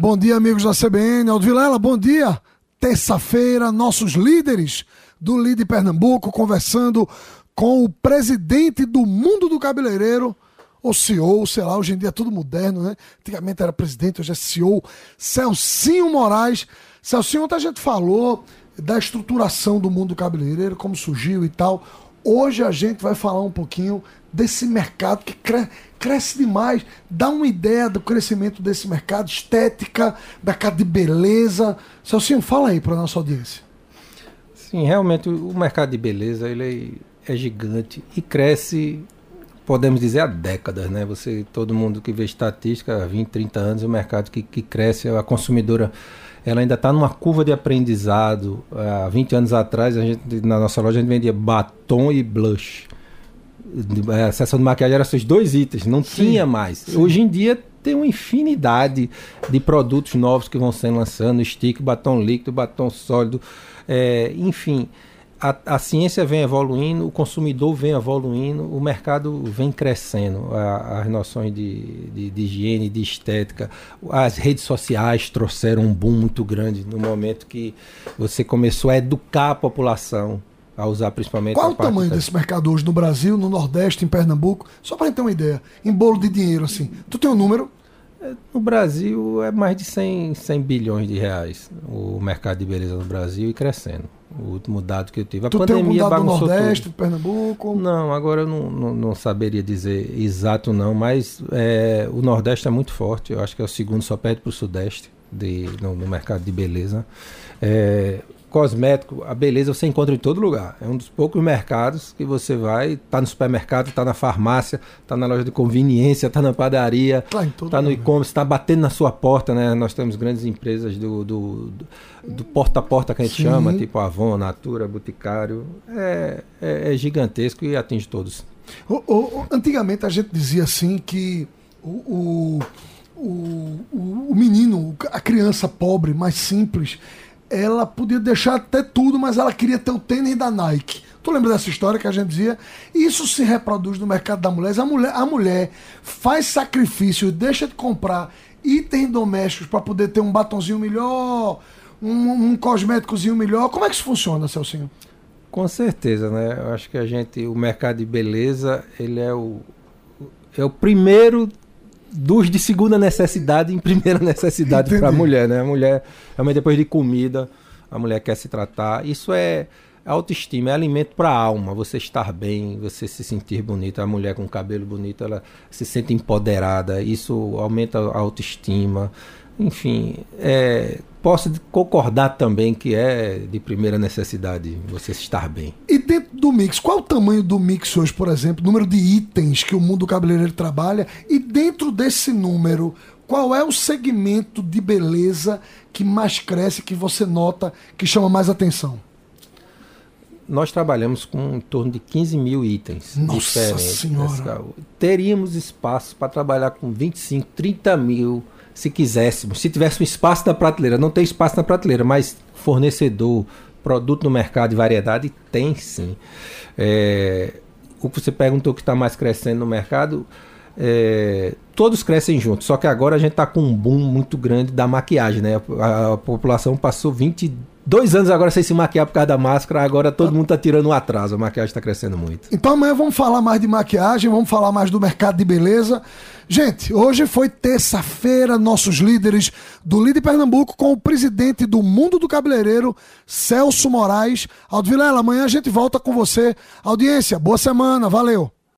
Bom dia, amigos da CBN. Aldo Vilela, bom dia. Terça-feira, nossos líderes do Lide Pernambuco conversando com o presidente do mundo do cabeleireiro, ou CEO, sei lá, hoje em dia é tudo moderno, né? Antigamente era presidente, hoje é CEO, Celcinho Moraes. Celcinho, ontem a gente falou da estruturação do mundo do cabeleireiro, como surgiu e tal. Hoje a gente vai falar um pouquinho desse mercado que cre cresce demais. Dá uma ideia do crescimento desse mercado, estética, mercado de beleza. Celcinho, fala aí para nossa audiência. Sim, realmente o mercado de beleza ele é gigante e cresce, podemos dizer, há décadas, né? Você, todo mundo que vê estatística, há 20, 30 anos, o mercado que, que cresce, a consumidora ela ainda está numa curva de aprendizado. Há 20 anos atrás, a gente, na nossa loja, a gente vendia batom e blush. A seção de maquiagem era esses dois itens, não sim, tinha mais. Sim. Hoje em dia tem uma infinidade de produtos novos que vão sendo lançando, stick, batom líquido, batom sólido, é, enfim a, a, ciência vem evoluindo, o consumidor vem evoluindo, o mercado vem crescendo, a, as noções de, de, de, higiene, de estética. As redes sociais trouxeram um boom muito grande no momento que você começou a educar a população a usar principalmente. Qual o tamanho da... desse mercado hoje no Brasil, no Nordeste, em Pernambuco? Só para gente ter uma ideia, em bolo de dinheiro assim. Tu tem um número? É, no Brasil é mais de 100, 100 bilhões de reais o mercado de beleza no Brasil e crescendo o último dado que eu tive. A tu pandemia tem um dado do Nordeste, tudo. Pernambuco? Não, agora eu não, não, não saberia dizer exato não, mas é, o Nordeste é muito forte. Eu acho que é o segundo, só perde para o Sudeste de, no, no, mercado de beleza. É, cosmético, a beleza você encontra em todo lugar. É um dos poucos mercados que você vai, tá no supermercado, tá na farmácia, tá na loja de conveniência, tá na padaria, tá, tá no e-commerce, tá batendo na sua porta, né? Nós temos grandes empresas do, do, do porta a porta que a gente Sim. chama, tipo Avon, Natura, Boticário. É, é, é gigantesco e atinge todos. O, o, antigamente a gente dizia assim que o, o, o, o menino, a criança pobre, mais simples, ela podia deixar até tudo, mas ela queria ter o tênis da Nike. Tu lembra dessa história que a gente dizia? Isso se reproduz no mercado da mulher. A mulher, a mulher faz sacrifício, deixa de comprar itens domésticos para poder ter um batonzinho melhor, um, um cosméticozinho melhor. Como é que isso funciona, Celcinho? Com certeza, né? Eu acho que a gente, o mercado de beleza, ele é o, é o primeiro dos de segunda necessidade em primeira necessidade para a mulher, né? A mulher, realmente depois de comida, a mulher quer se tratar. Isso é autoestima, é alimento para a alma. Você estar bem, você se sentir bonita. A mulher com cabelo bonito, ela se sente empoderada. Isso aumenta a autoestima. Enfim, é, posso concordar também que é de primeira necessidade você estar bem. E dentro do mix, qual é o tamanho do mix hoje, por exemplo, número de itens que o mundo cabeleireiro trabalha? E dentro desse número, qual é o segmento de beleza que mais cresce, que você nota, que chama mais atenção? Nós trabalhamos com em torno de 15 mil itens Nossa diferentes. Senhora. Teríamos espaço para trabalhar com 25, 30 mil se quiséssemos, se tivesse um espaço na prateleira, não tem espaço na prateleira, mas fornecedor, produto no mercado de variedade, tem sim. É, o que você perguntou que está mais crescendo no mercado, é, todos crescem juntos, só que agora a gente está com um boom muito grande da maquiagem, né? A, a população passou 20 dois anos agora sem se maquiar por causa da máscara, agora todo mundo tá tirando um atraso, a maquiagem está crescendo muito. Então amanhã vamos falar mais de maquiagem, vamos falar mais do mercado de beleza. Gente, hoje foi terça-feira, nossos líderes do Líder Pernambuco com o presidente do Mundo do Cabeleireiro, Celso Moraes. Aldo Vilela, amanhã a gente volta com você. Audiência, boa semana, valeu!